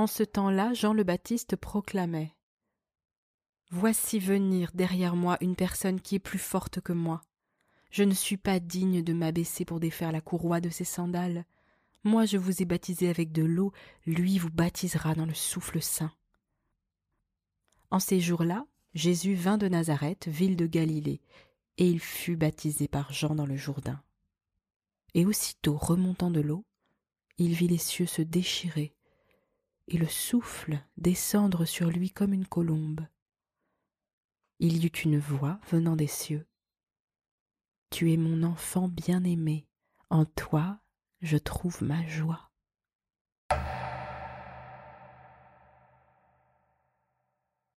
En ce temps-là, Jean le Baptiste proclamait Voici venir derrière moi une personne qui est plus forte que moi. Je ne suis pas digne de m'abaisser pour défaire la courroie de ses sandales. Moi je vous ai baptisé avec de l'eau, lui vous baptisera dans le souffle saint. En ces jours-là, Jésus vint de Nazareth, ville de Galilée, et il fut baptisé par Jean dans le Jourdain. Et aussitôt remontant de l'eau, il vit les cieux se déchirer, et le souffle descendre sur lui comme une colombe il y eut une voix venant des cieux. Tu es mon enfant bien-aimé, en toi je trouve ma joie.